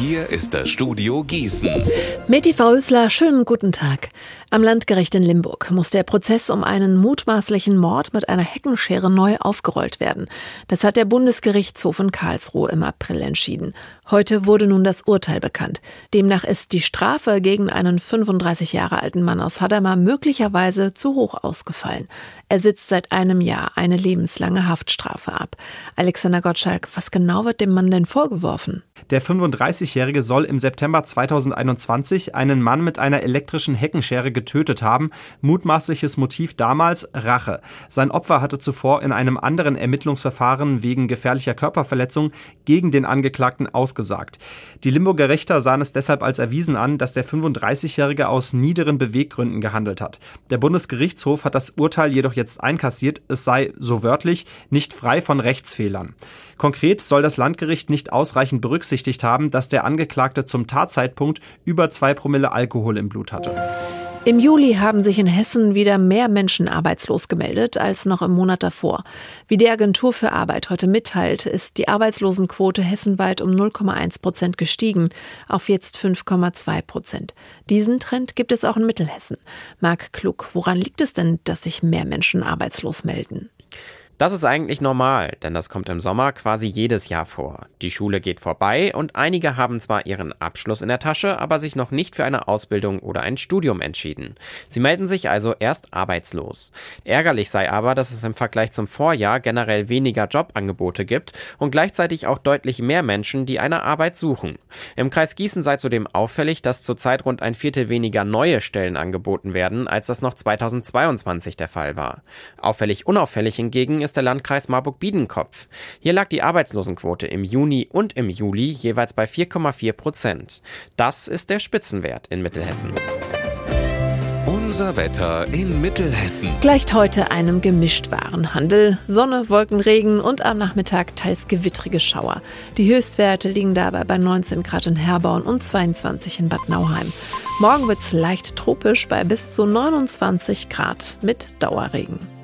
Hier ist das Studio Gießen. Meti Frösler, schönen guten Tag. Am Landgericht in Limburg muss der Prozess um einen mutmaßlichen Mord mit einer Heckenschere neu aufgerollt werden. Das hat der Bundesgerichtshof in Karlsruhe im April entschieden. Heute wurde nun das Urteil bekannt. Demnach ist die Strafe gegen einen 35 Jahre alten Mann aus Hadamar möglicherweise zu hoch ausgefallen. Er sitzt seit einem Jahr eine lebenslange Haftstrafe ab. Alexander Gottschalk, was genau wird dem Mann denn vorgeworfen? Der 35-Jährige soll im September 2021 einen Mann mit einer elektrischen Heckenschere getötet haben. Mutmaßliches Motiv damals Rache. Sein Opfer hatte zuvor in einem anderen Ermittlungsverfahren wegen gefährlicher Körperverletzung gegen den Angeklagten ausgesagt. Die Limburger Richter sahen es deshalb als erwiesen an, dass der 35-Jährige aus niederen Beweggründen gehandelt hat. Der Bundesgerichtshof hat das Urteil jedoch jetzt einkassiert. Es sei, so wörtlich, nicht frei von Rechtsfehlern. Konkret soll das Landgericht nicht ausreichend berücksichtigt haben, dass der Angeklagte zum Tatzeitpunkt über zwei Promille Alkohol im Blut hatte. Im Juli haben sich in Hessen wieder mehr Menschen arbeitslos gemeldet als noch im Monat davor. Wie die Agentur für Arbeit heute mitteilt, ist die Arbeitslosenquote hessenweit um 0,1 Prozent gestiegen auf jetzt 5,2 Prozent. Diesen Trend gibt es auch in Mittelhessen. Marc Klug, woran liegt es denn, dass sich mehr Menschen arbeitslos melden? Das ist eigentlich normal, denn das kommt im Sommer quasi jedes Jahr vor. Die Schule geht vorbei und einige haben zwar ihren Abschluss in der Tasche, aber sich noch nicht für eine Ausbildung oder ein Studium entschieden. Sie melden sich also erst arbeitslos. Ärgerlich sei aber, dass es im Vergleich zum Vorjahr generell weniger Jobangebote gibt und gleichzeitig auch deutlich mehr Menschen, die eine Arbeit suchen. Im Kreis Gießen sei zudem auffällig, dass zurzeit rund ein Viertel weniger neue Stellen angeboten werden, als das noch 2022 der Fall war. Auffällig unauffällig hingegen ist ist der Landkreis Marburg-Biedenkopf. Hier lag die Arbeitslosenquote im Juni und im Juli jeweils bei 4,4 Prozent. Das ist der Spitzenwert in Mittelhessen. Unser Wetter in Mittelhessen. Gleicht heute einem Gemischtwarenhandel. Sonne, Wolken, Regen und am Nachmittag teils gewittrige Schauer. Die Höchstwerte liegen dabei bei 19 Grad in Herborn und 22 in Bad Nauheim. Morgen wird es leicht tropisch bei bis zu 29 Grad mit Dauerregen.